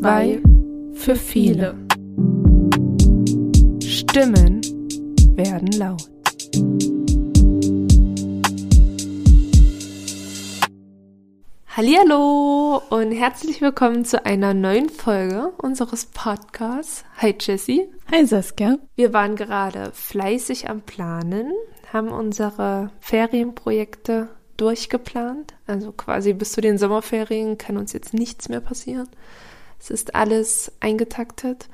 Zwei für viele. Stimmen werden laut. Hallo und herzlich willkommen zu einer neuen Folge unseres Podcasts. Hi Jessie. Hi Saskia. Wir waren gerade fleißig am Planen, haben unsere Ferienprojekte durchgeplant. Also quasi bis zu den Sommerferien kann uns jetzt nichts mehr passieren. Es ist alles eingetaktet.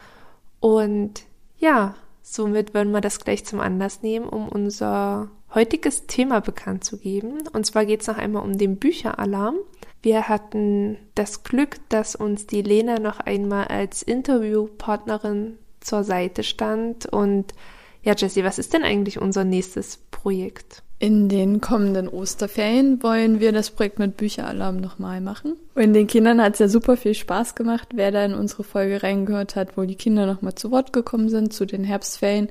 Und ja, somit würden wir das gleich zum Anlass nehmen, um unser heutiges Thema bekannt zu geben. Und zwar geht es noch einmal um den Bücheralarm. Wir hatten das Glück, dass uns die Lena noch einmal als Interviewpartnerin zur Seite stand. Und ja, Jessie, was ist denn eigentlich unser nächstes Projekt? In den kommenden Osterferien wollen wir das Projekt mit Bücheralarm nochmal machen. Und den Kindern hat es ja super viel Spaß gemacht. Wer da in unsere Folge reingehört hat, wo die Kinder nochmal zu Wort gekommen sind zu den Herbstferien,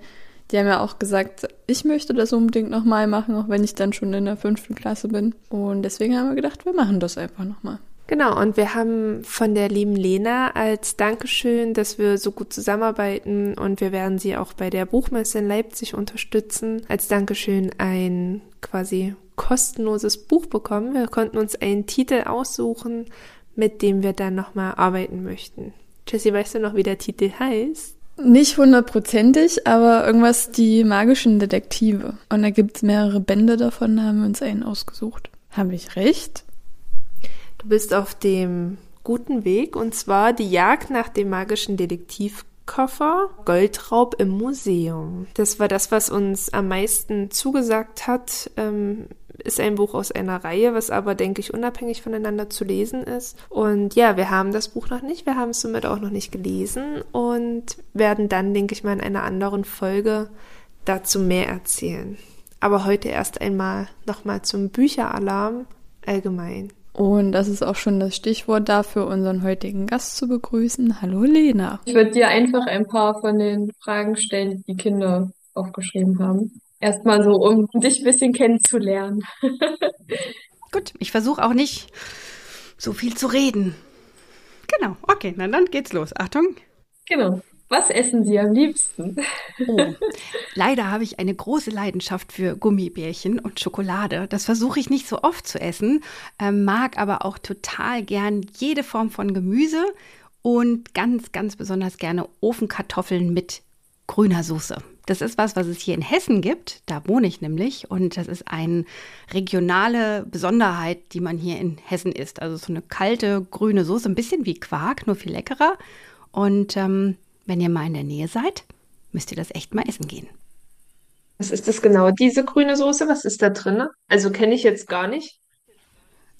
die haben ja auch gesagt, ich möchte das unbedingt nochmal machen, auch wenn ich dann schon in der fünften Klasse bin. Und deswegen haben wir gedacht, wir machen das einfach nochmal. Genau, und wir haben von der lieben Lena als Dankeschön, dass wir so gut zusammenarbeiten und wir werden sie auch bei der Buchmesse in Leipzig unterstützen, als Dankeschön ein quasi kostenloses Buch bekommen. Wir konnten uns einen Titel aussuchen, mit dem wir dann nochmal arbeiten möchten. Jessie, weißt du noch, wie der Titel heißt? Nicht hundertprozentig, aber irgendwas die magischen Detektive. Und da gibt's mehrere Bände davon, da haben wir uns einen ausgesucht. Habe ich recht? Du bist auf dem guten Weg und zwar die Jagd nach dem magischen Detektivkoffer Goldraub im Museum. Das war das, was uns am meisten zugesagt hat. Ähm, ist ein Buch aus einer Reihe, was aber, denke ich, unabhängig voneinander zu lesen ist. Und ja, wir haben das Buch noch nicht, wir haben es somit auch noch nicht gelesen und werden dann, denke ich mal, in einer anderen Folge dazu mehr erzählen. Aber heute erst einmal nochmal zum Bücheralarm allgemein. Und das ist auch schon das Stichwort dafür, unseren heutigen Gast zu begrüßen. Hallo Lena. Ich würde dir einfach ein paar von den Fragen stellen, die die Kinder aufgeschrieben haben. Erstmal so, um dich ein bisschen kennenzulernen. Gut, ich versuche auch nicht so viel zu reden. Genau, okay, na dann geht's los. Achtung. Genau. Was essen Sie am liebsten? Oh, leider habe ich eine große Leidenschaft für Gummibärchen und Schokolade. Das versuche ich nicht so oft zu essen, äh, mag aber auch total gern jede Form von Gemüse und ganz, ganz besonders gerne Ofenkartoffeln mit grüner Soße. Das ist was, was es hier in Hessen gibt. Da wohne ich nämlich. Und das ist eine regionale Besonderheit, die man hier in Hessen isst. Also so eine kalte grüne Soße, ein bisschen wie Quark, nur viel leckerer. Und ähm, wenn ihr mal in der Nähe seid, müsst ihr das echt mal essen gehen. Was ist das genau? Diese grüne Soße, was ist da drin? Also kenne ich jetzt gar nicht.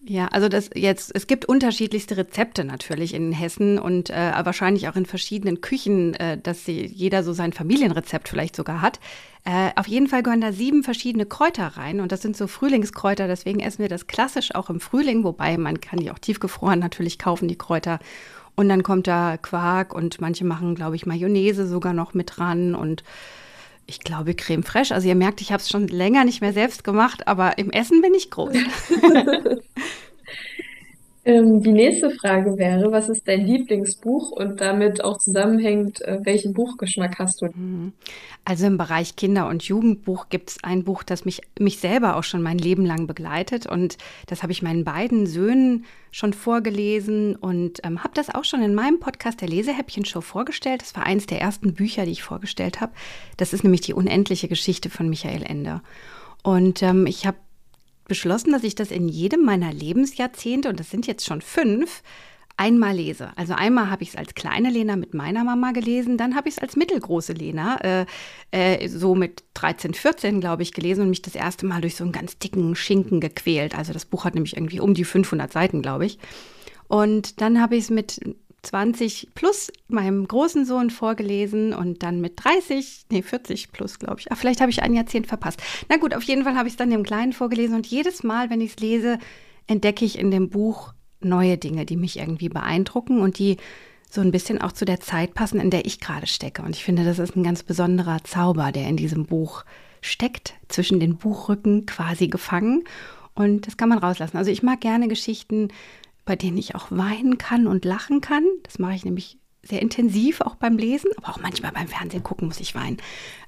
Ja, also das jetzt, es gibt unterschiedlichste Rezepte natürlich in Hessen und äh, wahrscheinlich auch in verschiedenen Küchen, äh, dass sie, jeder so sein Familienrezept vielleicht sogar hat. Äh, auf jeden Fall gehören da sieben verschiedene Kräuter rein und das sind so Frühlingskräuter, deswegen essen wir das klassisch auch im Frühling, wobei man kann die auch tiefgefroren natürlich kaufen, die Kräuter. Und dann kommt da Quark und manche machen, glaube ich, Mayonnaise sogar noch mit dran und ich glaube Creme fraiche. Also ihr merkt, ich habe es schon länger nicht mehr selbst gemacht, aber im Essen bin ich groß. ähm, die nächste Frage wäre, was ist dein Lieblingsbuch und damit auch zusammenhängt, äh, welchen Buchgeschmack hast du? Mhm. Also im Bereich Kinder- und Jugendbuch gibt es ein Buch, das mich, mich selber auch schon mein Leben lang begleitet. Und das habe ich meinen beiden Söhnen schon vorgelesen und ähm, habe das auch schon in meinem Podcast der Lesehäppchen-Show vorgestellt. Das war eines der ersten Bücher, die ich vorgestellt habe. Das ist nämlich die unendliche Geschichte von Michael Ende. Und ähm, ich habe beschlossen, dass ich das in jedem meiner Lebensjahrzehnte, und das sind jetzt schon fünf, einmal lese. Also einmal habe ich es als kleine Lena mit meiner Mama gelesen, dann habe ich es als mittelgroße Lena, äh, äh, so mit 13, 14, glaube ich, gelesen und mich das erste Mal durch so einen ganz dicken Schinken gequält. Also das Buch hat nämlich irgendwie um die 500 Seiten, glaube ich. Und dann habe ich es mit 20 plus meinem großen Sohn vorgelesen und dann mit 30, nee, 40 plus, glaube ich. Ach, vielleicht habe ich ein Jahrzehnt verpasst. Na gut, auf jeden Fall habe ich es dann dem Kleinen vorgelesen und jedes Mal, wenn ich es lese, entdecke ich in dem Buch neue Dinge, die mich irgendwie beeindrucken und die so ein bisschen auch zu der Zeit passen, in der ich gerade stecke. Und ich finde, das ist ein ganz besonderer Zauber, der in diesem Buch steckt, zwischen den Buchrücken quasi gefangen. Und das kann man rauslassen. Also ich mag gerne Geschichten, bei denen ich auch weinen kann und lachen kann. Das mache ich nämlich sehr intensiv auch beim Lesen, aber auch manchmal beim Fernsehen gucken muss ich weinen.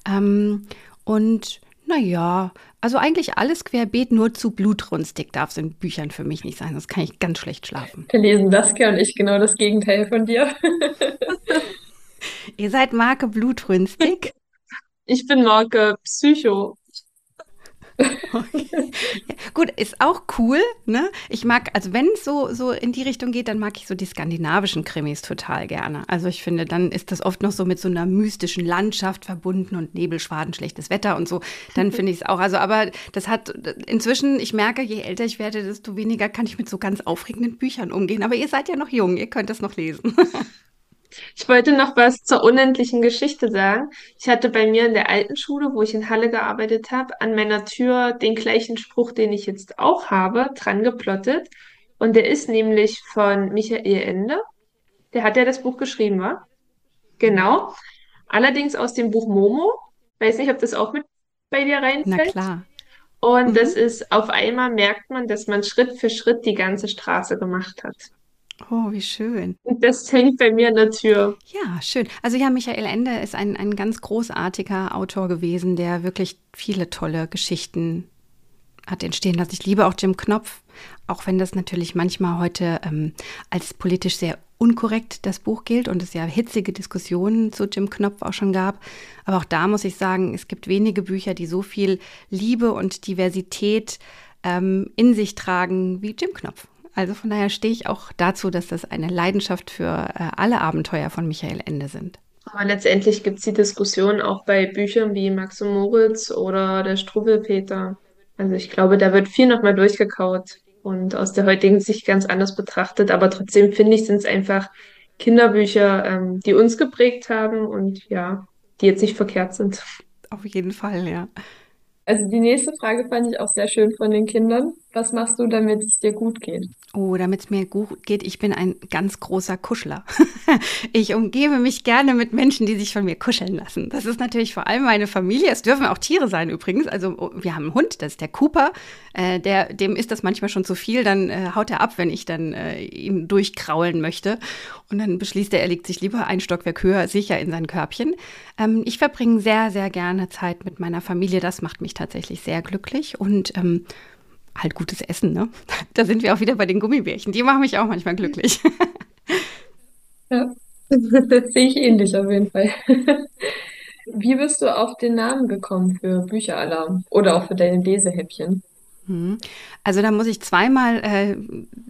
Ähm, und naja, also eigentlich alles querbeet, nur zu blutrünstig darf es in Büchern für mich nicht sein, sonst kann ich ganz schlecht schlafen. Wir lesen Saskia und ich genau das Gegenteil von dir. Ihr seid Marke blutrünstig? Ich bin Marke Psycho. Okay. Gut, ist auch cool, ne? Ich mag, also wenn es so, so in die Richtung geht, dann mag ich so die skandinavischen Krimis total gerne. Also ich finde, dann ist das oft noch so mit so einer mystischen Landschaft verbunden und Nebelschwaden, schlechtes Wetter und so. Dann finde ich es auch. Also, aber das hat inzwischen, ich merke, je älter ich werde, desto weniger kann ich mit so ganz aufregenden Büchern umgehen. Aber ihr seid ja noch jung, ihr könnt das noch lesen. Ich wollte noch was zur unendlichen Geschichte sagen. Ich hatte bei mir in der alten Schule, wo ich in Halle gearbeitet habe, an meiner Tür den gleichen Spruch, den ich jetzt auch habe, dran geplottet. Und der ist nämlich von Michael Ende. Der hat ja das Buch geschrieben, wa? Genau. Allerdings aus dem Buch Momo. Weiß nicht, ob das auch mit bei dir Na reinfällt. klar. Und Mhm. das ist, auf einmal merkt man, dass man Schritt für Schritt die ganze Straße gemacht hat. Oh, wie schön. Und das hängt bei mir an der Tür. Ja, schön. Also ja, Michael Ende ist ein, ein ganz großartiger Autor gewesen, der wirklich viele tolle Geschichten hat entstehen lassen. Ich liebe auch Jim Knopf, auch wenn das natürlich manchmal heute ähm, als politisch sehr unkorrekt das Buch gilt und es ja hitzige Diskussionen zu Jim Knopf auch schon gab. Aber auch da muss ich sagen, es gibt wenige Bücher, die so viel Liebe und Diversität ähm, in sich tragen wie Jim Knopf. Also von daher stehe ich auch dazu, dass das eine Leidenschaft für äh, alle Abenteuer von Michael Ende sind. Aber letztendlich gibt es die Diskussion auch bei Büchern wie Max und Moritz oder der Struwwelpeter. Also ich glaube, da wird viel nochmal durchgekaut und aus der heutigen Sicht ganz anders betrachtet. Aber trotzdem finde ich, sind es einfach Kinderbücher, ähm, die uns geprägt haben und ja, die jetzt nicht verkehrt sind. Auf jeden Fall, ja. Also die nächste Frage fand ich auch sehr schön von den Kindern. Was machst du, damit es dir gut geht? Oh, damit es mir gut geht, ich bin ein ganz großer Kuschler. Ich umgebe mich gerne mit Menschen, die sich von mir kuscheln lassen. Das ist natürlich vor allem meine Familie. Es dürfen auch Tiere sein übrigens. Also oh, wir haben einen Hund, das ist der Cooper. Äh, der, dem ist das manchmal schon zu viel. Dann äh, haut er ab, wenn ich dann äh, ihm durchkraulen möchte. Und dann beschließt er, er legt sich lieber ein Stockwerk höher, sicher in sein Körbchen. Ähm, ich verbringe sehr, sehr gerne Zeit mit meiner Familie. Das macht mich tatsächlich sehr glücklich. Und ähm, halt gutes Essen, ne? Da sind wir auch wieder bei den Gummibärchen. Die machen mich auch manchmal glücklich. Ja, das sehe ich ähnlich auf jeden Fall. Wie bist du auf den Namen gekommen für Bücheralarm oder auch für deine Lesehäppchen? Hm. Also da muss ich zweimal äh,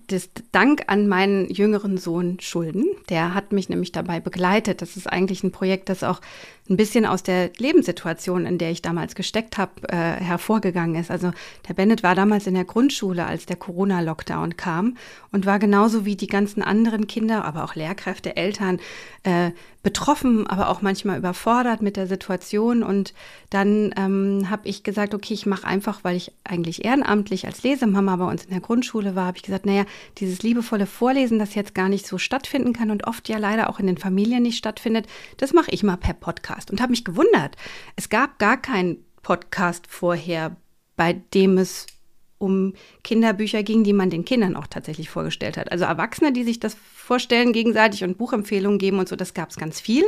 das Dank an meinen jüngeren Sohn schulden. Der hat mich nämlich dabei begleitet. Das ist eigentlich ein Projekt, das auch ein bisschen aus der Lebenssituation, in der ich damals gesteckt habe, äh, hervorgegangen ist. Also der Bennett war damals in der Grundschule, als der Corona-Lockdown kam und war genauso wie die ganzen anderen Kinder, aber auch Lehrkräfte, Eltern, äh, betroffen, aber auch manchmal überfordert mit der Situation. Und dann ähm, habe ich gesagt, okay, ich mache einfach, weil ich eigentlich ehrenamtlich als Lesemama bei uns in der Grundschule war, habe ich gesagt, naja, dieses liebevolle Vorlesen, das jetzt gar nicht so stattfinden kann und oft ja leider auch in den Familien nicht stattfindet, das mache ich mal per Podcast. Und habe mich gewundert. Es gab gar keinen Podcast vorher, bei dem es um Kinderbücher ging, die man den Kindern auch tatsächlich vorgestellt hat. Also Erwachsene, die sich das vorstellen gegenseitig und Buchempfehlungen geben und so, das gab es ganz viel.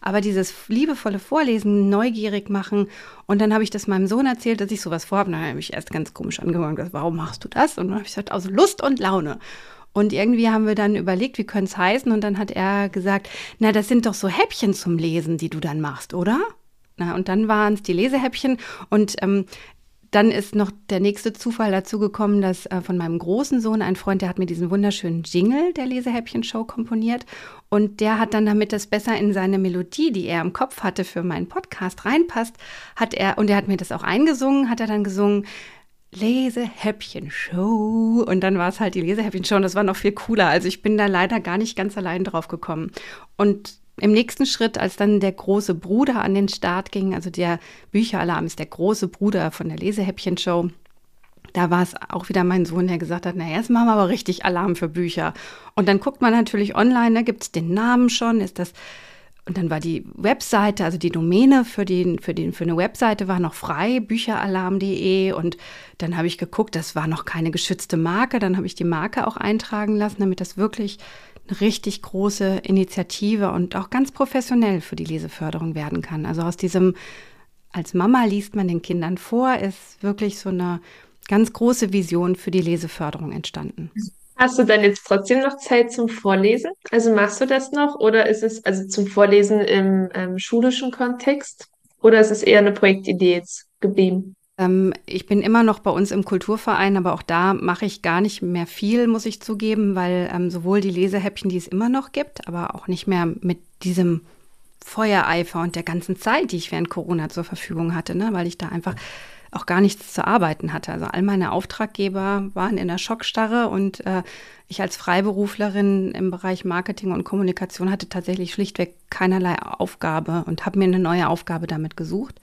Aber dieses liebevolle Vorlesen, neugierig machen. Und dann habe ich das meinem Sohn erzählt, dass ich sowas vorhabe. Dann habe ich erst ganz komisch gesagt, warum machst du das? Und dann habe ich gesagt, aus Lust und Laune. Und irgendwie haben wir dann überlegt, wie könnte es heißen? Und dann hat er gesagt, na, das sind doch so Häppchen zum Lesen, die du dann machst, oder? Na, und dann waren es die Lesehäppchen. Und ähm, dann ist noch der nächste Zufall dazu gekommen, dass äh, von meinem großen Sohn ein Freund, der hat mir diesen wunderschönen Jingle der Lesehäppchen-Show komponiert. Und der hat dann, damit das besser in seine Melodie, die er im Kopf hatte für meinen Podcast reinpasst, hat er, und er hat mir das auch eingesungen, hat er dann gesungen, Lesehäppchen-Show. Und dann war es halt die Lesehäppchen-Show und das war noch viel cooler. Also ich bin da leider gar nicht ganz allein drauf gekommen. Und im nächsten Schritt, als dann der große Bruder an den Start ging, also der Bücheralarm ist der große Bruder von der Lesehäppchen-Show, da war es auch wieder mein Sohn, der gesagt hat, na jetzt machen wir aber richtig Alarm für Bücher. Und dann guckt man natürlich online, da gibt es den Namen schon, ist das und dann war die Webseite, also die Domäne für, den, für, den, für eine Webseite war noch frei, bücheralarm.de. Und dann habe ich geguckt, das war noch keine geschützte Marke. Dann habe ich die Marke auch eintragen lassen, damit das wirklich eine richtig große Initiative und auch ganz professionell für die Leseförderung werden kann. Also aus diesem, als Mama liest man den Kindern vor, ist wirklich so eine ganz große Vision für die Leseförderung entstanden. Hast du dann jetzt trotzdem noch Zeit zum Vorlesen? Also machst du das noch oder ist es also zum Vorlesen im ähm, schulischen Kontext oder ist es eher eine Projektidee jetzt geblieben? Ähm, ich bin immer noch bei uns im Kulturverein, aber auch da mache ich gar nicht mehr viel, muss ich zugeben, weil ähm, sowohl die Lesehäppchen, die es immer noch gibt, aber auch nicht mehr mit diesem Feuereifer und der ganzen Zeit, die ich während Corona zur Verfügung hatte, ne? weil ich da einfach auch gar nichts zu arbeiten hatte. Also all meine Auftraggeber waren in der Schockstarre und äh, ich als Freiberuflerin im Bereich Marketing und Kommunikation hatte tatsächlich schlichtweg keinerlei Aufgabe und habe mir eine neue Aufgabe damit gesucht.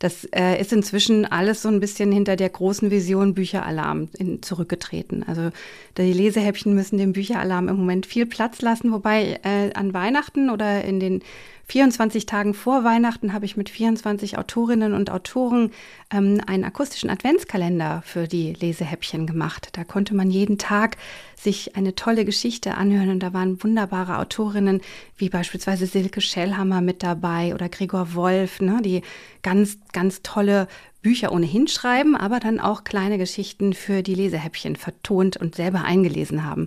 Das äh, ist inzwischen alles so ein bisschen hinter der großen Vision Bücheralarm in, zurückgetreten. Also die Lesehäppchen müssen dem Bücheralarm im Moment viel Platz lassen, wobei äh, an Weihnachten oder in den 24 Tagen vor Weihnachten habe ich mit 24 Autorinnen und Autoren ähm, einen akustischen Adventskalender für die Lesehäppchen gemacht. Da konnte man jeden Tag sich eine tolle Geschichte anhören und da waren wunderbare Autorinnen wie beispielsweise Silke Schellhammer mit dabei oder Gregor Wolf, ne, die ganz, ganz tolle Bücher ohnehin schreiben, aber dann auch kleine Geschichten für die Lesehäppchen vertont und selber eingelesen haben.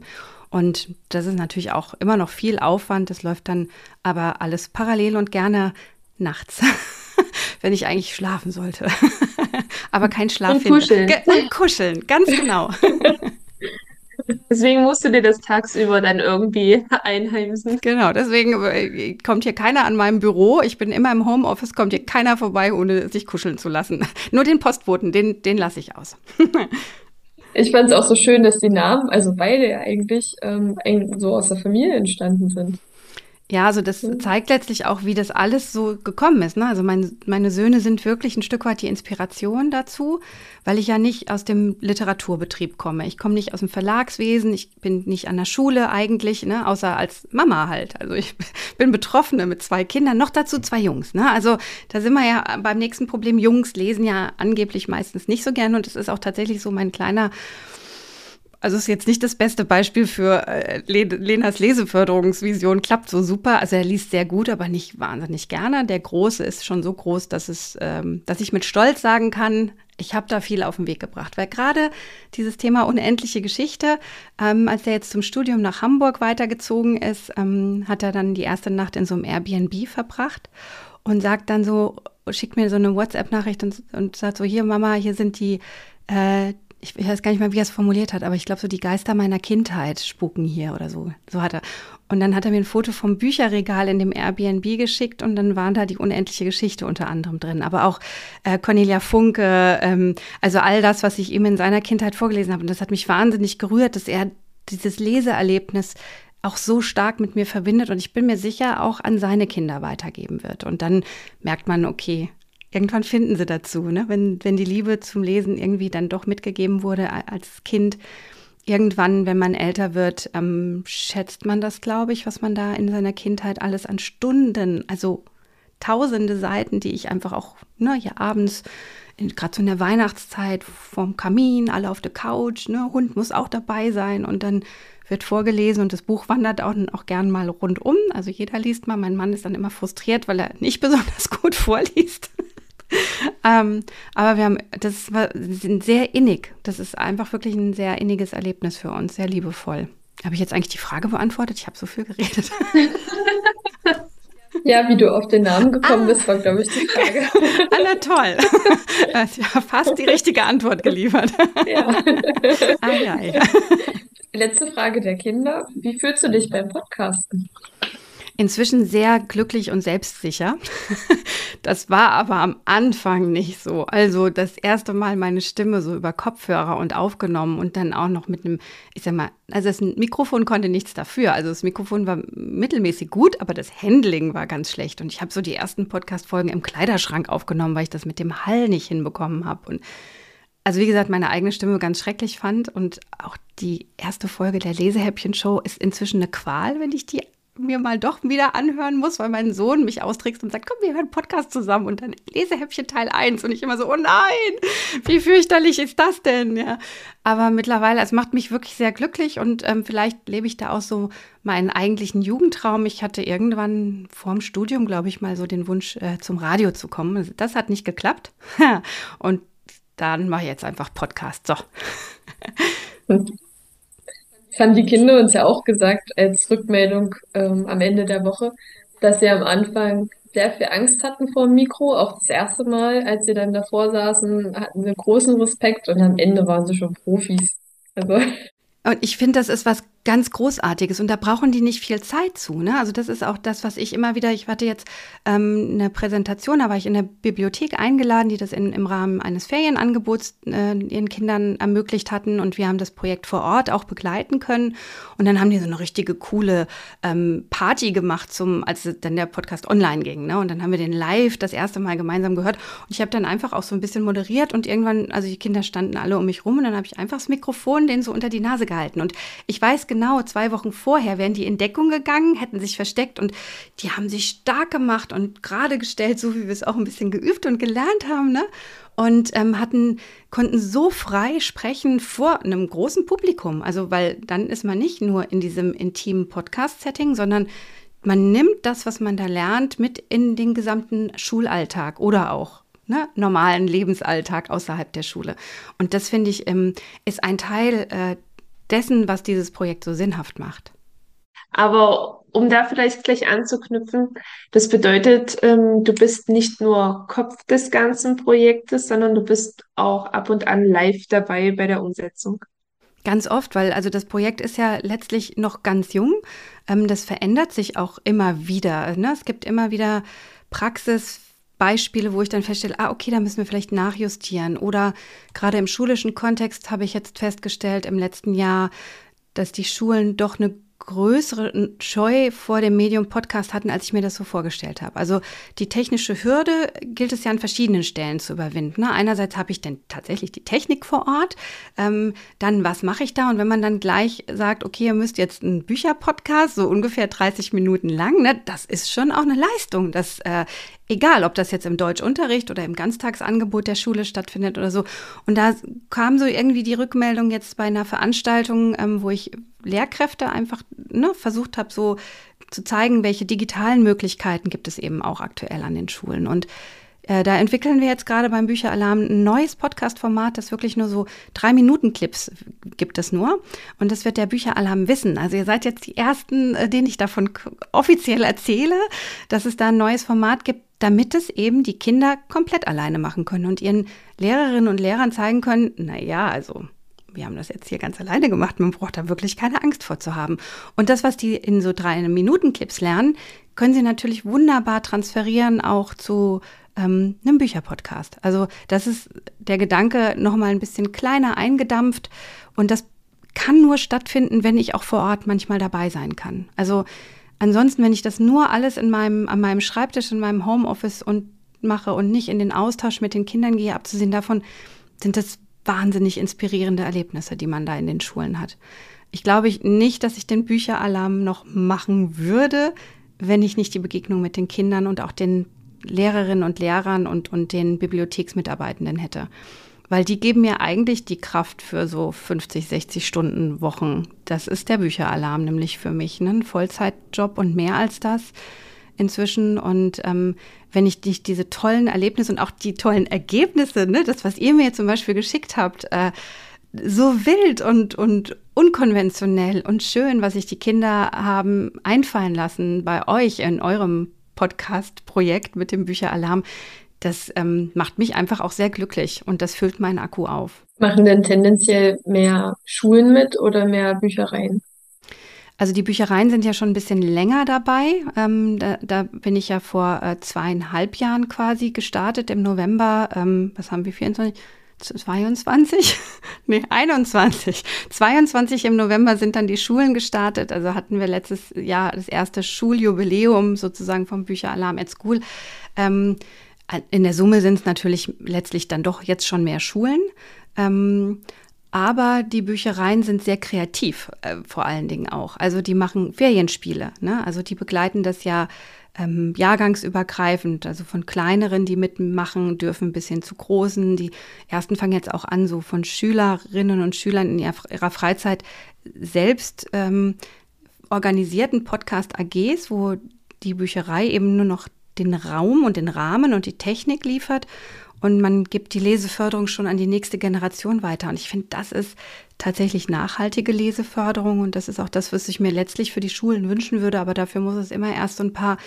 Und das ist natürlich auch immer noch viel Aufwand. Das läuft dann aber alles parallel und gerne nachts, wenn ich eigentlich schlafen sollte. aber kein Schlaf. Und kuscheln. Und kuscheln, ganz genau. Deswegen musst du dir das tagsüber dann irgendwie einheimsen. Genau, deswegen äh, kommt hier keiner an meinem Büro. Ich bin immer im Homeoffice, kommt hier keiner vorbei, ohne sich kuscheln zu lassen. Nur den Postboten, den, den lasse ich aus. Ich fand es auch so schön, dass die Namen, also beide eigentlich ähm, so aus der Familie entstanden sind. Ja, also das zeigt letztlich auch, wie das alles so gekommen ist. Ne? Also mein, meine Söhne sind wirklich ein Stück weit die Inspiration dazu, weil ich ja nicht aus dem Literaturbetrieb komme. Ich komme nicht aus dem Verlagswesen, ich bin nicht an der Schule eigentlich, ne? außer als Mama halt. Also ich bin Betroffene mit zwei Kindern, noch dazu zwei Jungs. Ne? Also da sind wir ja beim nächsten Problem. Jungs lesen ja angeblich meistens nicht so gern und es ist auch tatsächlich so mein kleiner also ist jetzt nicht das beste Beispiel für äh, Lenas Leseförderungsvision. Klappt so super. Also er liest sehr gut, aber nicht wahnsinnig gerne. Der Große ist schon so groß, dass es, ähm, dass ich mit Stolz sagen kann, ich habe da viel auf den Weg gebracht. Weil gerade dieses Thema unendliche Geschichte, ähm, als er jetzt zum Studium nach Hamburg weitergezogen ist, ähm, hat er dann die erste Nacht in so einem Airbnb verbracht und sagt dann so, schickt mir so eine WhatsApp-Nachricht und, und sagt so, hier Mama, hier sind die äh, ich weiß gar nicht mal, wie er es formuliert hat, aber ich glaube, so die Geister meiner Kindheit spuken hier oder so. So hat er. Und dann hat er mir ein Foto vom Bücherregal in dem Airbnb geschickt und dann waren da die unendliche Geschichte unter anderem drin. Aber auch äh, Cornelia Funke, ähm, also all das, was ich ihm in seiner Kindheit vorgelesen habe. Und das hat mich wahnsinnig gerührt, dass er dieses Leseerlebnis auch so stark mit mir verbindet und ich bin mir sicher auch an seine Kinder weitergeben wird. Und dann merkt man, okay, irgendwann finden sie dazu, ne? wenn, wenn die Liebe zum Lesen irgendwie dann doch mitgegeben wurde als Kind. Irgendwann, wenn man älter wird, ähm, schätzt man das, glaube ich, was man da in seiner Kindheit alles an Stunden, also tausende Seiten, die ich einfach auch ne, hier abends, gerade so in der Weihnachtszeit, vorm Kamin, alle auf der Couch, ne, Hund muss auch dabei sein und dann wird vorgelesen und das Buch wandert auch, auch gern mal rundum. Also jeder liest mal. Mein Mann ist dann immer frustriert, weil er nicht besonders gut vorliest. Ähm, aber wir haben, das war sehr innig. Das ist einfach wirklich ein sehr inniges Erlebnis für uns, sehr liebevoll. Habe ich jetzt eigentlich die Frage beantwortet? Ich habe so viel geredet. Ja, wie du auf den Namen gekommen ah. bist, war, glaube ich, die Frage. Ah, na toll. Ja, fast die richtige Antwort geliefert. Ja. Ah, ja, ja. Letzte Frage der Kinder. Wie fühlst du dich beim Podcasten? Inzwischen sehr glücklich und selbstsicher. Das war aber am Anfang nicht so. Also das erste Mal meine Stimme so über Kopfhörer und aufgenommen und dann auch noch mit einem, ich sag mal, also das Mikrofon konnte nichts dafür. Also das Mikrofon war mittelmäßig gut, aber das Handling war ganz schlecht. Und ich habe so die ersten Podcast-Folgen im Kleiderschrank aufgenommen, weil ich das mit dem Hall nicht hinbekommen habe. Und also wie gesagt, meine eigene Stimme ganz schrecklich fand und auch die erste Folge der Lesehäppchen-Show ist inzwischen eine Qual, wenn ich die mir mal doch wieder anhören muss, weil mein Sohn mich austrickst und sagt, komm, wir hören Podcast zusammen und dann Lesehäppchen Teil 1 und ich immer so, oh nein, wie fürchterlich ist das denn? Ja. Aber mittlerweile, es macht mich wirklich sehr glücklich und ähm, vielleicht lebe ich da auch so meinen eigentlichen Jugendtraum. Ich hatte irgendwann vorm Studium, glaube ich, mal so den Wunsch, äh, zum Radio zu kommen. Das hat nicht geklappt. und dann mache ich jetzt einfach Podcast. So. Haben die Kinder uns ja auch gesagt als Rückmeldung ähm, am Ende der Woche, dass sie am Anfang sehr viel Angst hatten vor dem Mikro. Auch das erste Mal, als sie dann davor saßen, hatten sie großen Respekt und am Ende waren sie schon Profis. Also. Und ich finde, das ist was ganz Großartiges und da brauchen die nicht viel Zeit zu. Ne? Also das ist auch das, was ich immer wieder, ich hatte jetzt ähm, eine Präsentation, da war ich in der Bibliothek eingeladen, die das in, im Rahmen eines Ferienangebots äh, ihren Kindern ermöglicht hatten und wir haben das Projekt vor Ort auch begleiten können und dann haben die so eine richtige coole ähm, Party gemacht, zum, als dann der Podcast online ging. Ne? Und dann haben wir den live das erste Mal gemeinsam gehört und ich habe dann einfach auch so ein bisschen moderiert und irgendwann, also die Kinder standen alle um mich rum und dann habe ich einfach das Mikrofon denen so unter die Nase gehalten und ich weiß zwei Wochen vorher wären die in Deckung gegangen, hätten sich versteckt und die haben sich stark gemacht und gerade gestellt, so wie wir es auch ein bisschen geübt und gelernt haben, ne? Und ähm, hatten, konnten so frei sprechen vor einem großen Publikum. Also, weil dann ist man nicht nur in diesem intimen Podcast-Setting, sondern man nimmt das, was man da lernt, mit in den gesamten Schulalltag oder auch ne, normalen Lebensalltag außerhalb der Schule. Und das finde ich ähm, ist ein Teil äh, dessen, was dieses Projekt so sinnhaft macht. Aber um da vielleicht gleich anzuknüpfen, das bedeutet, ähm, du bist nicht nur Kopf des ganzen Projektes, sondern du bist auch ab und an live dabei bei der Umsetzung. Ganz oft, weil also das Projekt ist ja letztlich noch ganz jung. Ähm, das verändert sich auch immer wieder. Ne? Es gibt immer wieder Praxis, Beispiele, wo ich dann feststelle, ah, okay, da müssen wir vielleicht nachjustieren. Oder gerade im schulischen Kontext habe ich jetzt festgestellt im letzten Jahr, dass die Schulen doch eine größere Scheu vor dem Medium Podcast hatten, als ich mir das so vorgestellt habe. Also die technische Hürde gilt es ja an verschiedenen Stellen zu überwinden. Ne? Einerseits habe ich denn tatsächlich die Technik vor Ort, ähm, dann was mache ich da? Und wenn man dann gleich sagt, okay, ihr müsst jetzt einen Bücherpodcast, so ungefähr 30 Minuten lang, ne? das ist schon auch eine Leistung. Das äh, egal, ob das jetzt im Deutschunterricht oder im Ganztagsangebot der Schule stattfindet oder so. Und da kam so irgendwie die Rückmeldung jetzt bei einer Veranstaltung, ähm, wo ich Lehrkräfte einfach ne, versucht habe, so zu zeigen, welche digitalen Möglichkeiten gibt es eben auch aktuell an den Schulen. Und äh, da entwickeln wir jetzt gerade beim Bücheralarm ein neues Podcast-Format, das wirklich nur so drei Minuten Clips gibt es nur. Und das wird der Bücheralarm wissen. Also ihr seid jetzt die ersten, äh, denen ich davon offiziell erzähle, dass es da ein neues Format gibt, damit es eben die Kinder komplett alleine machen können und ihren Lehrerinnen und Lehrern zeigen können, na ja, also wir haben das jetzt hier ganz alleine gemacht, man braucht da wirklich keine Angst vor zu haben. Und das, was die in so drei Minuten Clips lernen, können sie natürlich wunderbar transferieren auch zu ähm, einem Bücherpodcast. Also das ist der Gedanke nochmal ein bisschen kleiner eingedampft und das kann nur stattfinden, wenn ich auch vor Ort manchmal dabei sein kann. Also ansonsten, wenn ich das nur alles in meinem, an meinem Schreibtisch, in meinem Homeoffice und mache und nicht in den Austausch mit den Kindern gehe, abzusehen davon, sind das wahnsinnig inspirierende Erlebnisse, die man da in den Schulen hat. Ich glaube nicht, dass ich den Bücheralarm noch machen würde, wenn ich nicht die Begegnung mit den Kindern und auch den Lehrerinnen und Lehrern und, und den Bibliotheksmitarbeitenden hätte. Weil die geben mir eigentlich die Kraft für so 50, 60 Stunden Wochen. Das ist der Bücheralarm nämlich für mich, ne? ein Vollzeitjob und mehr als das inzwischen. Und ähm, wenn ich nicht diese tollen Erlebnisse und auch die tollen Ergebnisse, ne, das, was ihr mir zum Beispiel geschickt habt, äh, so wild und, und unkonventionell und schön, was sich die Kinder haben einfallen lassen bei euch in eurem Podcast-Projekt mit dem Bücheralarm, das ähm, macht mich einfach auch sehr glücklich und das füllt meinen Akku auf. Machen denn tendenziell mehr Schulen mit oder mehr Büchereien? Also die Büchereien sind ja schon ein bisschen länger dabei. Ähm, da, da, bin ich ja vor äh, zweieinhalb Jahren quasi gestartet im November. Ähm, was haben wir, 24? 22? nee, 21. 22 im November sind dann die Schulen gestartet. Also hatten wir letztes Jahr das erste Schuljubiläum sozusagen vom Bücheralarm at School. Ähm, in der Summe sind es natürlich letztlich dann doch jetzt schon mehr Schulen. Ähm, Aber die Büchereien sind sehr kreativ, äh, vor allen Dingen auch. Also die machen Ferienspiele. Ne? Also die begleiten das ja ähm, jahrgangsübergreifend, also von kleineren, die mitmachen dürfen, bis hin zu großen. Die ersten fangen jetzt auch an, so von Schülerinnen und Schülern in ihrer Freizeit selbst ähm, organisierten Podcast-AGs, wo die Bücherei eben nur noch den Raum und den Rahmen und die Technik liefert und man gibt die Leseförderung schon an die nächste Generation weiter. Und ich finde, das ist tatsächlich nachhaltige Leseförderung und das ist auch das, was ich mir letztlich für die Schulen wünschen würde. Aber dafür muss es immer erst so ein paar,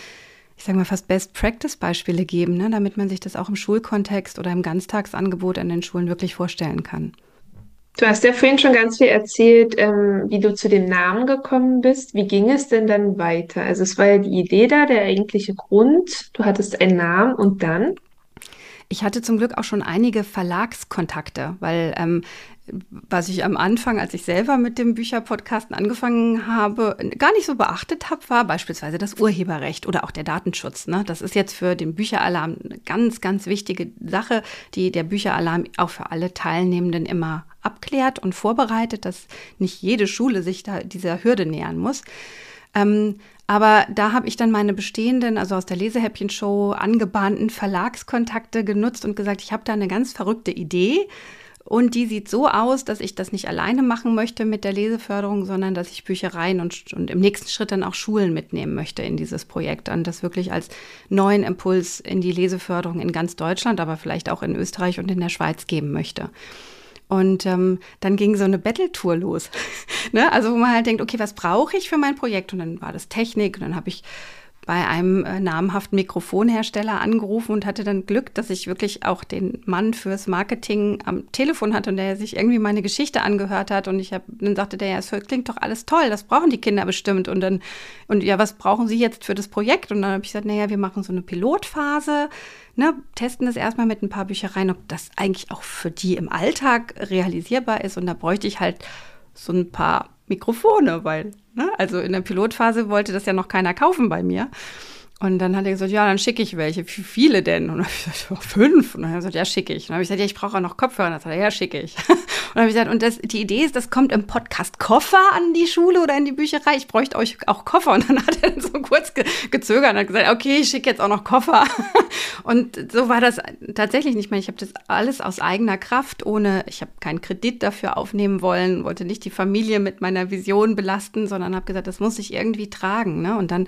ich sage mal fast Best-Practice-Beispiele geben, ne? damit man sich das auch im Schulkontext oder im Ganztagsangebot an den Schulen wirklich vorstellen kann. Du hast ja vorhin schon ganz viel erzählt, ähm, wie du zu dem Namen gekommen bist. Wie ging es denn dann weiter? Also es war ja die Idee da, der eigentliche Grund. Du hattest einen Namen und dann? Ich hatte zum Glück auch schon einige Verlagskontakte, weil ähm, was ich am Anfang, als ich selber mit dem Bücherpodcasten angefangen habe, gar nicht so beachtet habe, war beispielsweise das Urheberrecht oder auch der Datenschutz. Ne? Das ist jetzt für den Bücheralarm eine ganz, ganz wichtige Sache, die der Bücheralarm auch für alle Teilnehmenden immer abklärt und vorbereitet, dass nicht jede Schule sich da dieser Hürde nähern muss. Ähm, aber da habe ich dann meine bestehenden, also aus der Lesehäppchen-Show angebahnten Verlagskontakte genutzt und gesagt, ich habe da eine ganz verrückte Idee. Und die sieht so aus, dass ich das nicht alleine machen möchte mit der Leseförderung, sondern dass ich Büchereien und, und im nächsten Schritt dann auch Schulen mitnehmen möchte in dieses Projekt und das wirklich als neuen Impuls in die Leseförderung in ganz Deutschland, aber vielleicht auch in Österreich und in der Schweiz geben möchte. Und ähm, dann ging so eine Battle-Tour los. ne? Also wo man halt denkt, okay, was brauche ich für mein Projekt? Und dann war das Technik und dann habe ich bei einem äh, namhaften Mikrofonhersteller angerufen und hatte dann Glück, dass ich wirklich auch den Mann fürs Marketing am Telefon hatte und der sich irgendwie meine Geschichte angehört hat. Und ich habe dann sagte der ja, es klingt doch alles toll, das brauchen die Kinder bestimmt. Und dann und ja, was brauchen sie jetzt für das Projekt? Und dann habe ich gesagt, naja, wir machen so eine Pilotphase, ne, testen das erstmal mit ein paar Büchereien, ob das eigentlich auch für die im Alltag realisierbar ist. Und da bräuchte ich halt so ein paar Mikrofone, weil, ne, also in der Pilotphase wollte das ja noch keiner kaufen bei mir. Und dann hat er gesagt, ja, dann schicke ich welche. Wie viele denn? Und dann habe ich gesagt, oh, fünf. Und dann hat er gesagt, ja, schicke ich. Und dann habe ich gesagt, ja, ich brauche auch noch Kopfhörer. Und dann hat er, ja, schicke ich. Und dann habe ich gesagt, und das, die Idee ist, das kommt im Podcast Koffer an die Schule oder in die Bücherei. Ich bräuchte euch auch Koffer. Und dann hat er so kurz ge gezögert und hat gesagt, okay, ich schicke jetzt auch noch Koffer. Und so war das tatsächlich nicht mehr. Ich habe das alles aus eigener Kraft, ohne, ich habe keinen Kredit dafür aufnehmen wollen, wollte nicht die Familie mit meiner Vision belasten, sondern habe gesagt, das muss ich irgendwie tragen. Ne? Und dann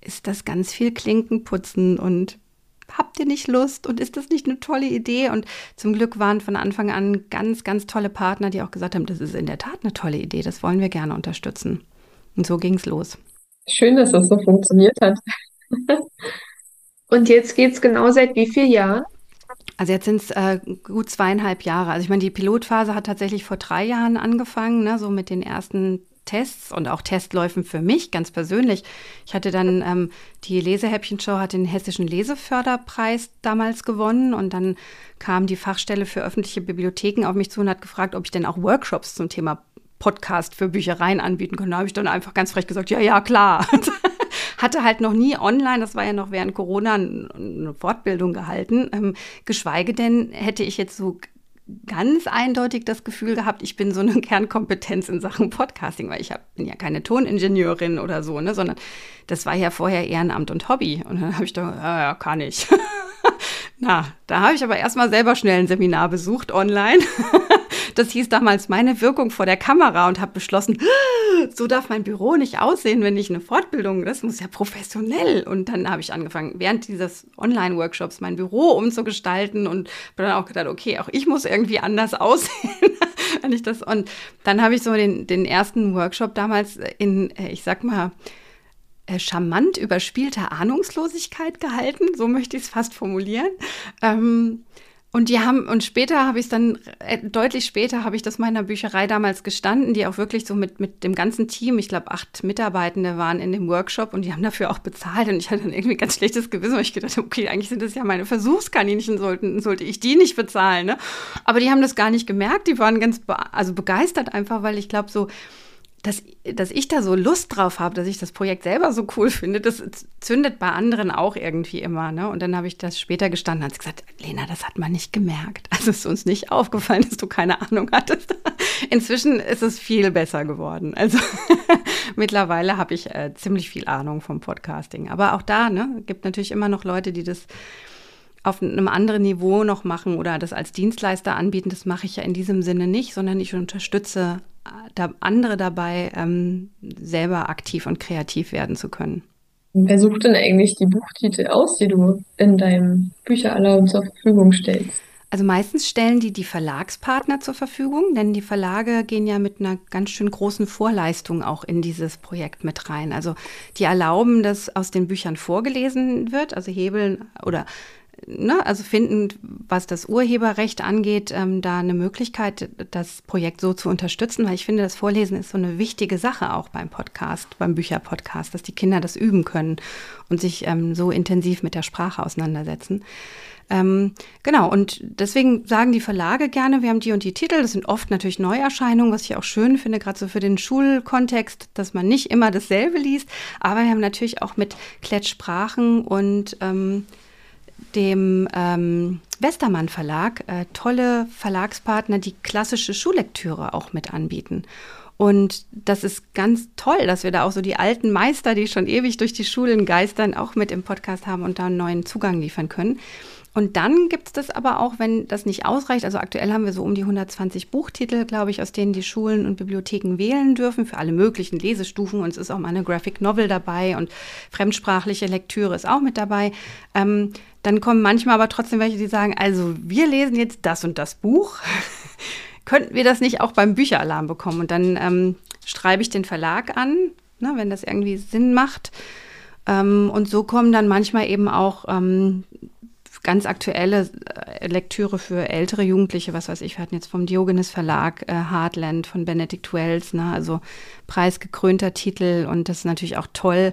ist das ganz viel Klinkenputzen und habt ihr nicht Lust und ist das nicht eine tolle Idee? Und zum Glück waren von Anfang an ganz, ganz tolle Partner, die auch gesagt haben, das ist in der Tat eine tolle Idee, das wollen wir gerne unterstützen. Und so ging es los. Schön, dass das so funktioniert hat. und jetzt geht es genau seit wie vielen Jahren? Also jetzt sind es äh, gut zweieinhalb Jahre. Also ich meine, die Pilotphase hat tatsächlich vor drei Jahren angefangen, ne, so mit den ersten Tests und auch Testläufen für mich ganz persönlich. Ich hatte dann ähm, die Lesehäppchen-Show hat den hessischen Leseförderpreis damals gewonnen und dann kam die Fachstelle für öffentliche Bibliotheken auf mich zu und hat gefragt, ob ich denn auch Workshops zum Thema Podcast für Büchereien anbieten kann. Da habe ich dann einfach ganz frech gesagt, ja, ja, klar. Hatte halt noch nie online, das war ja noch während Corona, eine Fortbildung gehalten. Ähm, geschweige denn hätte ich jetzt so ganz eindeutig das Gefühl gehabt, ich bin so eine Kernkompetenz in Sachen Podcasting, weil ich hab, bin ja keine Toningenieurin oder so, ne, sondern das war ja vorher Ehrenamt und Hobby. Und dann habe ich gedacht, ja, ja, kann ich. Na, da habe ich aber erstmal selber schnell ein Seminar besucht online. Das hieß damals meine Wirkung vor der Kamera und habe beschlossen, so darf mein Büro nicht aussehen, wenn ich eine Fortbildung, das muss ja professionell. Und dann habe ich angefangen, während dieses Online-Workshops mein Büro umzugestalten und bin dann auch gedacht, okay, auch ich muss irgendwie anders aussehen. wenn ich das, und dann habe ich so den, den ersten Workshop damals in, äh, ich sag mal, äh, charmant überspielter Ahnungslosigkeit gehalten, so möchte ich es fast formulieren. Ähm, und die haben, und später habe ich es dann, äh, deutlich später habe ich das meiner Bücherei damals gestanden, die auch wirklich so mit, mit dem ganzen Team, ich glaube acht Mitarbeitende waren in dem Workshop und die haben dafür auch bezahlt und ich hatte dann irgendwie ganz schlechtes Gewissen, weil ich gedacht habe, okay, eigentlich sind das ja meine Versuchskaninchen, sollten, sollte ich die nicht bezahlen, ne? Aber die haben das gar nicht gemerkt, die waren ganz, be also begeistert einfach, weil ich glaube so, dass, dass ich da so Lust drauf habe, dass ich das Projekt selber so cool finde, das zündet bei anderen auch irgendwie immer. Ne? Und dann habe ich das später gestanden und gesagt, Lena, das hat man nicht gemerkt. Also ist uns nicht aufgefallen, dass du keine Ahnung hattest. Inzwischen ist es viel besser geworden. Also mittlerweile habe ich äh, ziemlich viel Ahnung vom Podcasting. Aber auch da ne, gibt natürlich immer noch Leute, die das auf einem anderen Niveau noch machen oder das als Dienstleister anbieten. Das mache ich ja in diesem Sinne nicht, sondern ich unterstütze äh, andere dabei, ähm, selber aktiv und kreativ werden zu können. Wer sucht denn eigentlich die Buchtitel aus, die du in deinem Bücheralarm zur Verfügung stellst? Also meistens stellen die die Verlagspartner zur Verfügung, denn die Verlage gehen ja mit einer ganz schön großen Vorleistung auch in dieses Projekt mit rein. Also die erlauben, dass aus den Büchern vorgelesen wird, also hebeln oder ne, also finden, was das Urheberrecht angeht, ähm, da eine Möglichkeit, das Projekt so zu unterstützen, weil ich finde, das Vorlesen ist so eine wichtige Sache auch beim Podcast, beim Bücherpodcast, dass die Kinder das üben können und sich ähm, so intensiv mit der Sprache auseinandersetzen. Ähm, genau, und deswegen sagen die Verlage gerne, wir haben die und die Titel. Das sind oft natürlich Neuerscheinungen, was ich auch schön finde, gerade so für den Schulkontext, dass man nicht immer dasselbe liest. Aber wir haben natürlich auch mit Klettsprachen und ähm, dem ähm, Westermann Verlag äh, tolle Verlagspartner, die klassische Schullektüre auch mit anbieten. Und das ist ganz toll, dass wir da auch so die alten Meister, die schon ewig durch die Schulen geistern, auch mit im Podcast haben und da einen neuen Zugang liefern können. Und dann gibt es das aber auch, wenn das nicht ausreicht. Also aktuell haben wir so um die 120 Buchtitel, glaube ich, aus denen die Schulen und Bibliotheken wählen dürfen für alle möglichen Lesestufen. Und es ist auch mal eine Graphic Novel dabei und fremdsprachliche Lektüre ist auch mit dabei. Ähm, dann kommen manchmal aber trotzdem welche, die sagen, also wir lesen jetzt das und das Buch. Könnten wir das nicht auch beim Bücheralarm bekommen? Und dann ähm, schreibe ich den Verlag an, ne, wenn das irgendwie Sinn macht. Ähm, und so kommen dann manchmal eben auch ähm, ganz aktuelle äh, Lektüre für ältere Jugendliche, was weiß ich, wir hatten jetzt vom Diogenes Verlag äh, Heartland von Benedict Wells, ne, also preisgekrönter Titel und das ist natürlich auch toll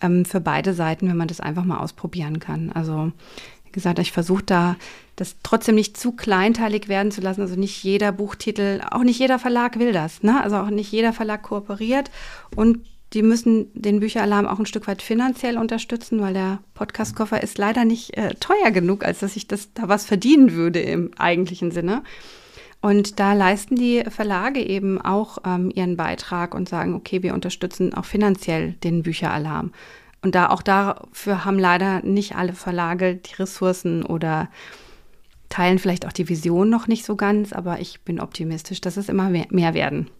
ähm, für beide Seiten, wenn man das einfach mal ausprobieren kann. Also wie gesagt, ich versuche da das trotzdem nicht zu kleinteilig werden zu lassen. Also nicht jeder Buchtitel, auch nicht jeder Verlag will das. Ne? Also auch nicht jeder Verlag kooperiert. Und die müssen den Bücheralarm auch ein Stück weit finanziell unterstützen, weil der Podcastkoffer ist leider nicht äh, teuer genug, als dass ich das da was verdienen würde im eigentlichen Sinne. Und da leisten die Verlage eben auch ähm, ihren Beitrag und sagen, okay, wir unterstützen auch finanziell den Bücheralarm. Und da auch dafür haben leider nicht alle Verlage die Ressourcen oder teilen vielleicht auch die Vision noch nicht so ganz, aber ich bin optimistisch, dass es immer mehr, mehr werden.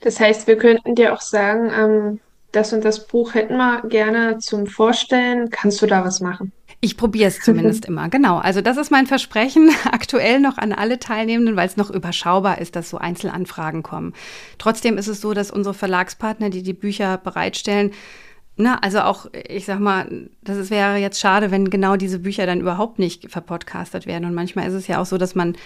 Das heißt, wir könnten dir auch sagen, ähm, das und das Buch hätten wir gerne zum Vorstellen. Kannst du da was machen? Ich probiere es zumindest immer, genau. Also das ist mein Versprechen aktuell noch an alle Teilnehmenden, weil es noch überschaubar ist, dass so Einzelanfragen kommen. Trotzdem ist es so, dass unsere Verlagspartner, die die Bücher bereitstellen, na, also auch, ich sag mal, das wäre jetzt schade, wenn genau diese Bücher dann überhaupt nicht verpodcastet werden. Und manchmal ist es ja auch so, dass man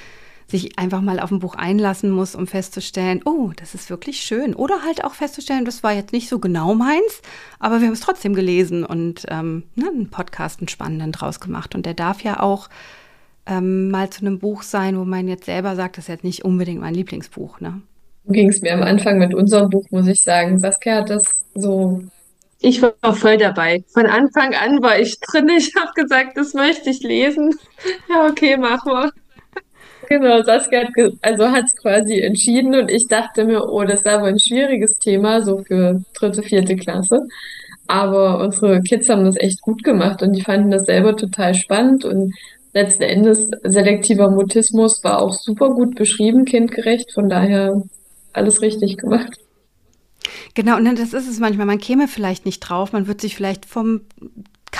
sich einfach mal auf ein Buch einlassen muss, um festzustellen, oh, das ist wirklich schön. Oder halt auch festzustellen, das war jetzt nicht so genau meins, aber wir haben es trotzdem gelesen und ähm, ne, einen Podcast, einen spannenden draus gemacht. Und der darf ja auch ähm, mal zu einem Buch sein, wo man jetzt selber sagt, das ist jetzt nicht unbedingt mein Lieblingsbuch. Ne? Ging es mir am Anfang mit unserem Buch, muss ich sagen. Saskia hat das so ich war voll dabei. Von Anfang an war ich drin. Ich habe gesagt, das möchte ich lesen. Ja, okay, machen wir. Genau, Saskia hat also hat's quasi entschieden und ich dachte mir, oh, das ist aber ein schwieriges Thema, so für dritte, vierte Klasse. Aber unsere Kids haben das echt gut gemacht und die fanden das selber total spannend und letzten Endes selektiver Mutismus war auch super gut beschrieben, kindgerecht, von daher alles richtig gemacht. Genau, und das ist es manchmal. Man käme vielleicht nicht drauf, man wird sich vielleicht vom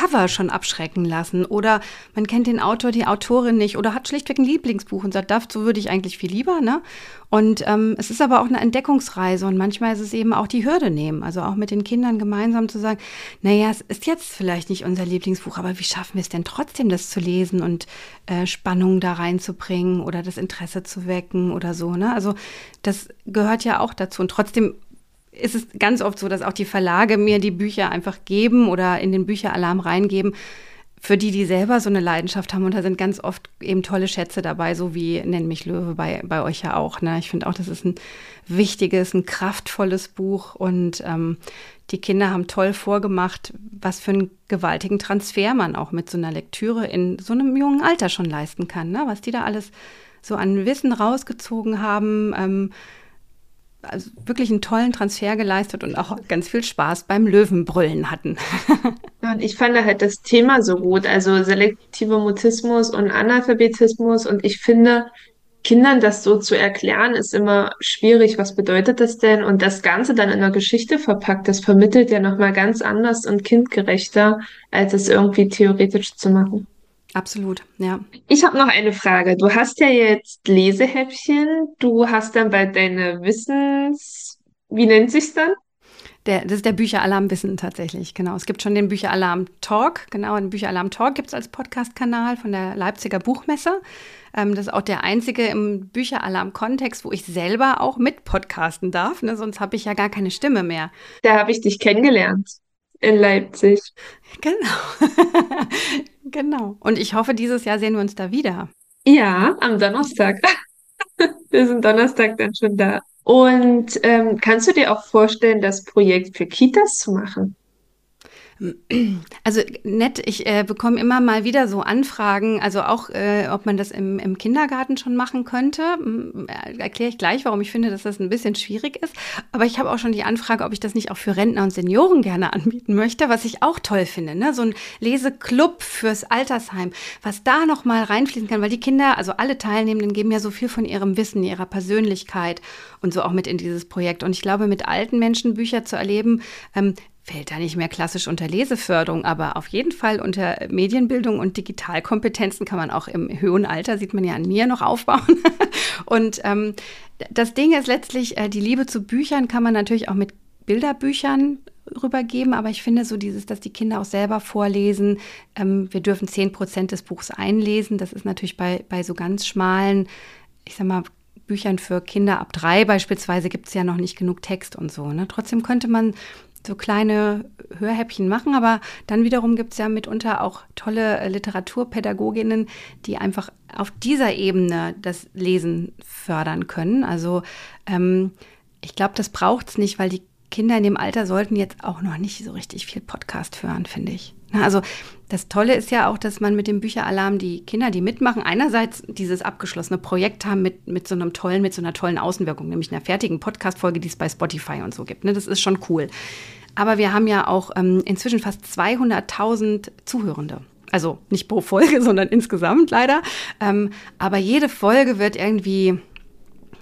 Cover schon abschrecken lassen oder man kennt den Autor, die Autorin nicht oder hat schlichtweg ein Lieblingsbuch und sagt, so würde ich eigentlich viel lieber, ne? Und ähm, es ist aber auch eine Entdeckungsreise und manchmal ist es eben auch die Hürde nehmen, also auch mit den Kindern gemeinsam zu sagen, naja, es ist jetzt vielleicht nicht unser Lieblingsbuch, aber wie schaffen wir es denn trotzdem, das zu lesen und äh, Spannung da reinzubringen oder das Interesse zu wecken oder so, ne? Also das gehört ja auch dazu und trotzdem ist es ganz oft so, dass auch die Verlage mir die Bücher einfach geben oder in den Bücheralarm reingeben, für die, die selber so eine Leidenschaft haben. Und da sind ganz oft eben tolle Schätze dabei, so wie Nenn mich Löwe bei, bei euch ja auch. Ne? Ich finde auch, das ist ein wichtiges, ein kraftvolles Buch. Und ähm, die Kinder haben toll vorgemacht, was für einen gewaltigen Transfer man auch mit so einer Lektüre in so einem jungen Alter schon leisten kann. Ne? Was die da alles so an Wissen rausgezogen haben. Ähm, also wirklich einen tollen Transfer geleistet und auch ganz viel Spaß beim Löwenbrüllen hatten. und ich fand halt das Thema so gut, also selektiver Mutismus und Analphabetismus. Und ich finde, Kindern das so zu erklären, ist immer schwierig. Was bedeutet das denn? Und das Ganze dann in einer Geschichte verpackt, das vermittelt ja nochmal ganz anders und kindgerechter, als es irgendwie theoretisch zu machen. Absolut, ja. Ich habe noch eine Frage. Du hast ja jetzt Lesehäppchen, du hast dann bald deine Wissens... Wie nennt sich's dann? Der, das ist der Bücheralarm Wissen tatsächlich, genau. Es gibt schon den Bücheralarm Talk, genau, den Bücheralarm Talk gibt es als Podcast-Kanal von der Leipziger Buchmesse. Ähm, das ist auch der einzige im Bücheralarm-Kontext, wo ich selber auch mit podcasten darf, ne? sonst habe ich ja gar keine Stimme mehr. Da habe ich dich kennengelernt in Leipzig. Genau. genau. Und ich hoffe, dieses Jahr sehen wir uns da wieder. Ja, am Donnerstag. wir sind Donnerstag dann schon da. Und ähm, kannst du dir auch vorstellen, das Projekt für Kitas zu machen? Also nett, ich äh, bekomme immer mal wieder so Anfragen, also auch, äh, ob man das im, im, Kindergarten schon machen könnte. Äh, Erkläre ich gleich, warum ich finde, dass das ein bisschen schwierig ist. Aber ich habe auch schon die Anfrage, ob ich das nicht auch für Rentner und Senioren gerne anbieten möchte, was ich auch toll finde. Ne? So ein Leseclub fürs Altersheim, was da noch mal reinfließen kann, weil die Kinder, also alle Teilnehmenden, geben ja so viel von ihrem Wissen, ihrer Persönlichkeit und so auch mit in dieses Projekt. Und ich glaube, mit alten Menschen Bücher zu erleben, ähm, fällt da nicht mehr klassisch unter Leseförderung, aber auf jeden Fall unter Medienbildung und Digitalkompetenzen kann man auch im höheren Alter, sieht man ja an mir, noch aufbauen. und ähm, das Ding ist letztlich, äh, die Liebe zu Büchern kann man natürlich auch mit Bilderbüchern rübergeben, aber ich finde so dieses, dass die Kinder auch selber vorlesen. Ähm, wir dürfen zehn Prozent des Buchs einlesen. Das ist natürlich bei, bei so ganz schmalen, ich sag mal, Büchern für Kinder ab drei beispielsweise gibt es ja noch nicht genug Text und so. Ne? Trotzdem könnte man so kleine Hörhäppchen machen, aber dann wiederum gibt es ja mitunter auch tolle äh, Literaturpädagoginnen, die einfach auf dieser Ebene das Lesen fördern können. Also ähm, ich glaube, das braucht es nicht, weil die Kinder in dem Alter sollten jetzt auch noch nicht so richtig viel Podcast hören, finde ich. Also das Tolle ist ja auch, dass man mit dem Bücheralarm die Kinder, die mitmachen, einerseits dieses abgeschlossene Projekt haben mit, mit so einem tollen, mit so einer tollen Außenwirkung, nämlich einer fertigen Podcast-Folge, die es bei Spotify und so gibt. Ne? Das ist schon cool. Aber wir haben ja auch ähm, inzwischen fast 200.000 Zuhörende. Also nicht pro Folge, sondern insgesamt leider. Ähm, aber jede Folge wird irgendwie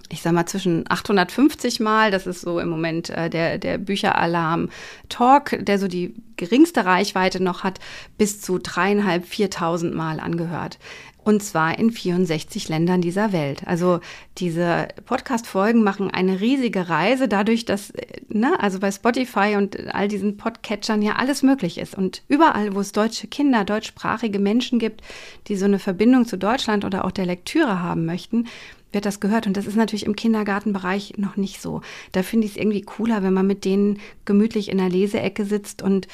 ich sag mal, zwischen 850 Mal, das ist so im Moment äh, der, der Bücheralarm Talk, der so die geringste Reichweite noch hat, bis zu dreieinhalb, viertausend Mal angehört. Und zwar in 64 Ländern dieser Welt. Also diese Podcast-Folgen machen eine riesige Reise dadurch, dass, ne, also bei Spotify und all diesen Podcatchern ja alles möglich ist. Und überall, wo es deutsche Kinder, deutschsprachige Menschen gibt, die so eine Verbindung zu Deutschland oder auch der Lektüre haben möchten, wird das gehört. Und das ist natürlich im Kindergartenbereich noch nicht so. Da finde ich es irgendwie cooler, wenn man mit denen gemütlich in der Leseecke sitzt und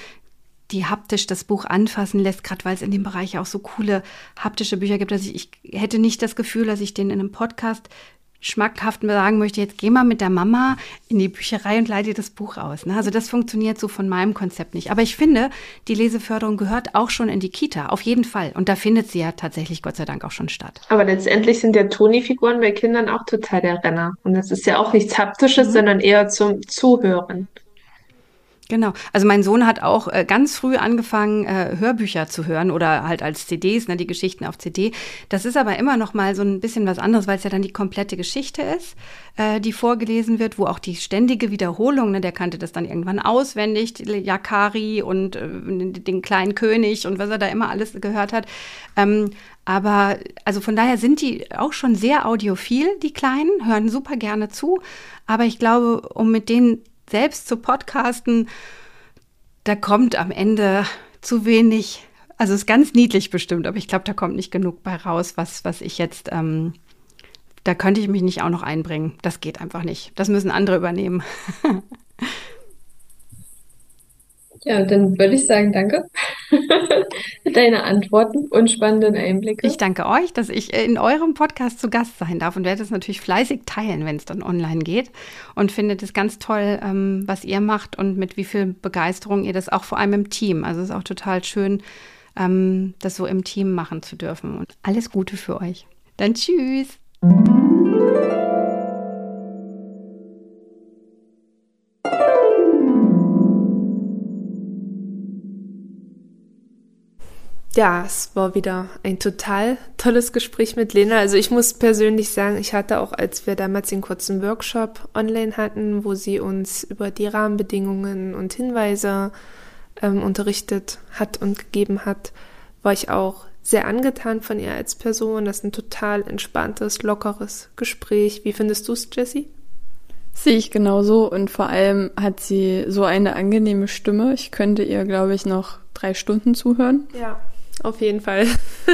die haptisch das Buch anfassen lässt, gerade weil es in dem Bereich auch so coole haptische Bücher gibt. Also ich, ich hätte nicht das Gefühl, dass ich den in einem Podcast schmackhaft sagen möchte, jetzt geh mal mit der Mama in die Bücherei und leite das Buch aus. Ne? Also das funktioniert so von meinem Konzept nicht. Aber ich finde, die Leseförderung gehört auch schon in die Kita, auf jeden Fall. Und da findet sie ja tatsächlich Gott sei Dank auch schon statt. Aber letztendlich sind ja Toni-Figuren bei Kindern auch total der Renner. Und das ist ja auch nichts Haptisches, mhm. sondern eher zum Zuhören. Genau. Also mein Sohn hat auch äh, ganz früh angefangen, äh, Hörbücher zu hören oder halt als CDs, ne, die Geschichten auf CD. Das ist aber immer noch mal so ein bisschen was anderes, weil es ja dann die komplette Geschichte ist, äh, die vorgelesen wird, wo auch die ständige Wiederholung, ne, der kannte das dann irgendwann auswendig, Yakari und äh, den kleinen König und was er da immer alles gehört hat. Ähm, aber also von daher sind die auch schon sehr audiophil, die Kleinen, hören super gerne zu. Aber ich glaube, um mit denen selbst zu podcasten, da kommt am Ende zu wenig. Also ist ganz niedlich bestimmt, aber ich glaube, da kommt nicht genug bei raus, was, was ich jetzt, ähm, da könnte ich mich nicht auch noch einbringen. Das geht einfach nicht. Das müssen andere übernehmen. Ja, dann würde ich sagen, danke für deine Antworten und spannenden Einblicke. Ich danke euch, dass ich in eurem Podcast zu Gast sein darf und werde es natürlich fleißig teilen, wenn es dann online geht. Und finde es ganz toll, ähm, was ihr macht und mit wie viel Begeisterung ihr das auch vor allem im Team. Also es ist auch total schön, ähm, das so im Team machen zu dürfen. Und alles Gute für euch. Dann tschüss. Ja, es war wieder ein total tolles Gespräch mit Lena. Also ich muss persönlich sagen, ich hatte auch, als wir damals den kurzen Workshop online hatten, wo sie uns über die Rahmenbedingungen und Hinweise ähm, unterrichtet hat und gegeben hat, war ich auch sehr angetan von ihr als Person. Das ist ein total entspanntes, lockeres Gespräch. Wie findest du es, Jessie? Sehe ich genauso und vor allem hat sie so eine angenehme Stimme. Ich könnte ihr, glaube ich, noch drei Stunden zuhören. Ja, auf jeden Fall.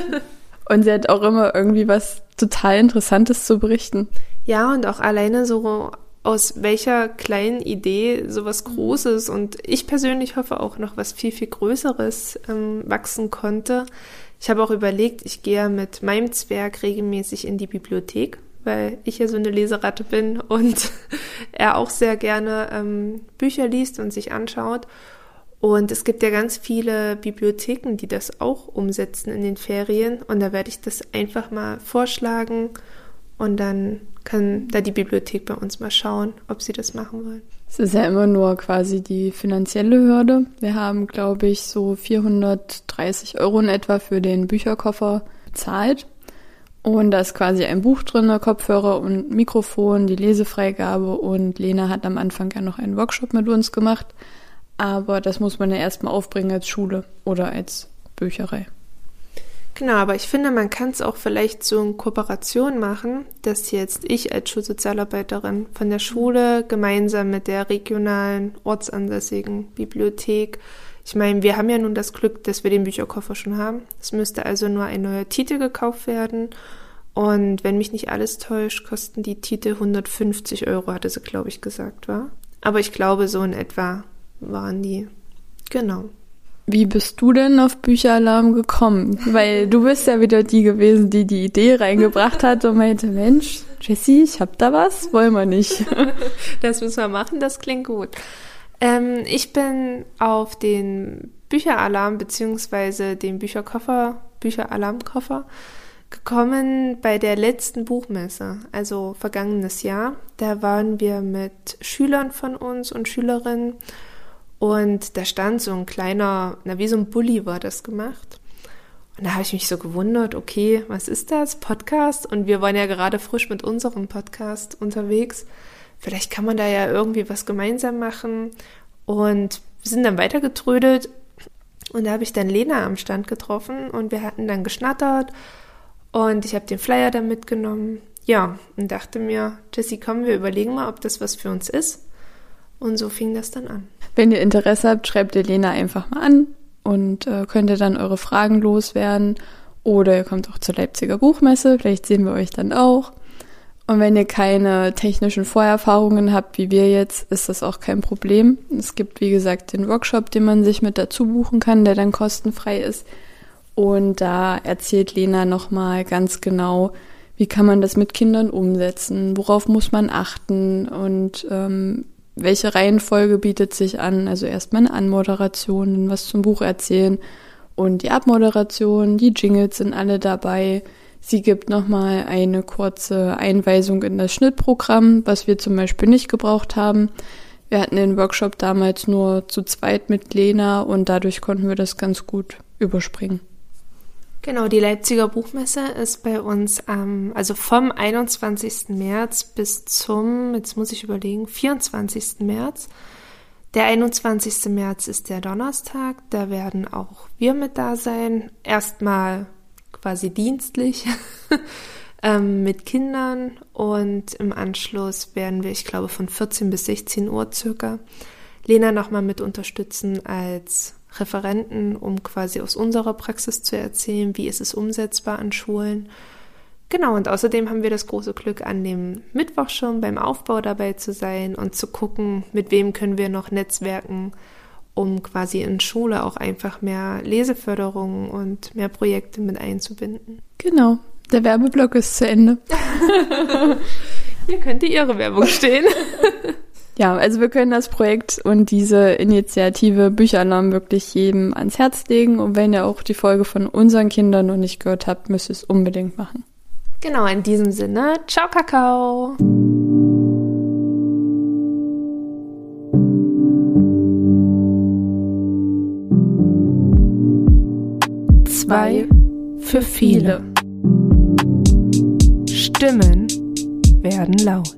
und sie hat auch immer irgendwie was total Interessantes zu berichten. Ja, und auch alleine so aus welcher kleinen Idee sowas Großes und ich persönlich hoffe auch noch was viel, viel Größeres ähm, wachsen konnte. Ich habe auch überlegt, ich gehe mit meinem Zwerg regelmäßig in die Bibliothek, weil ich ja so eine Leseratte bin und er auch sehr gerne ähm, Bücher liest und sich anschaut. Und es gibt ja ganz viele Bibliotheken, die das auch umsetzen in den Ferien. Und da werde ich das einfach mal vorschlagen und dann kann da die Bibliothek bei uns mal schauen, ob sie das machen wollen. Es ist ja immer nur quasi die finanzielle Hürde. Wir haben, glaube ich, so 430 Euro in etwa für den Bücherkoffer bezahlt. Und da ist quasi ein Buch drin, Kopfhörer und Mikrofon, die Lesefreigabe und Lena hat am Anfang ja noch einen Workshop mit uns gemacht. Aber das muss man ja erstmal aufbringen als Schule oder als Bücherei. Genau, aber ich finde, man kann es auch vielleicht so in Kooperation machen, dass jetzt ich als Schulsozialarbeiterin von der Schule gemeinsam mit der regionalen ortsansässigen Bibliothek, ich meine, wir haben ja nun das Glück, dass wir den Bücherkoffer schon haben. Es müsste also nur ein neuer Titel gekauft werden. Und wenn mich nicht alles täuscht, kosten die Titel 150 Euro, hatte sie, glaube ich, gesagt, war. Aber ich glaube, so in etwa waren die. Genau. Wie bist du denn auf Bücheralarm gekommen? Weil du bist ja wieder die gewesen, die die Idee reingebracht hat und meinte, Mensch, Jessie, ich hab da was, wollen wir nicht. Das müssen wir machen, das klingt gut. Ähm, ich bin auf den Bücheralarm beziehungsweise den Bücherkoffer, Bücheralarmkoffer gekommen bei der letzten Buchmesse, also vergangenes Jahr. Da waren wir mit Schülern von uns und Schülerinnen und da stand so ein kleiner, na wie so ein Bulli war das gemacht. Und da habe ich mich so gewundert, okay, was ist das? Podcast? Und wir waren ja gerade frisch mit unserem Podcast unterwegs. Vielleicht kann man da ja irgendwie was gemeinsam machen. Und wir sind dann weitergetrödelt. Und da habe ich dann Lena am Stand getroffen und wir hatten dann geschnattert. Und ich habe den Flyer dann mitgenommen. Ja, und dachte mir, Jessie, komm, wir überlegen mal, ob das was für uns ist. Und so fing das dann an. Wenn ihr Interesse habt, schreibt ihr Lena einfach mal an und äh, könnt ihr dann eure Fragen loswerden. Oder ihr kommt auch zur Leipziger Buchmesse, vielleicht sehen wir euch dann auch. Und wenn ihr keine technischen Vorerfahrungen habt, wie wir jetzt, ist das auch kein Problem. Es gibt, wie gesagt, den Workshop, den man sich mit dazu buchen kann, der dann kostenfrei ist. Und da erzählt Lena nochmal ganz genau, wie kann man das mit Kindern umsetzen, worauf muss man achten und ähm, welche Reihenfolge bietet sich an? Also erstmal eine Anmoderation, was zum Buch erzählen und die Abmoderation, die Jingles sind alle dabei. Sie gibt nochmal eine kurze Einweisung in das Schnittprogramm, was wir zum Beispiel nicht gebraucht haben. Wir hatten den Workshop damals nur zu zweit mit Lena und dadurch konnten wir das ganz gut überspringen. Genau, die Leipziger Buchmesse ist bei uns, ähm, also vom 21. März bis zum, jetzt muss ich überlegen, 24. März. Der 21. März ist der Donnerstag, da werden auch wir mit da sein. Erstmal quasi dienstlich ähm, mit Kindern und im Anschluss werden wir, ich glaube, von 14 bis 16 Uhr circa Lena nochmal mit unterstützen als Referenten, um quasi aus unserer Praxis zu erzählen, wie ist es umsetzbar an Schulen. Genau, und außerdem haben wir das große Glück, an dem Mittwoch schon beim Aufbau dabei zu sein und zu gucken, mit wem können wir noch netzwerken, um quasi in Schule auch einfach mehr Leseförderung und mehr Projekte mit einzubinden. Genau, der Werbeblock ist zu Ende. Hier könnte Ihre Werbung stehen. Ja, also wir können das Projekt und diese Initiative Bücheralarm wirklich jedem ans Herz legen. Und wenn ihr auch die Folge von unseren Kindern noch nicht gehört habt, müsst ihr es unbedingt machen. Genau, in diesem Sinne, ciao Kakao. Zwei für viele. Stimmen werden laut.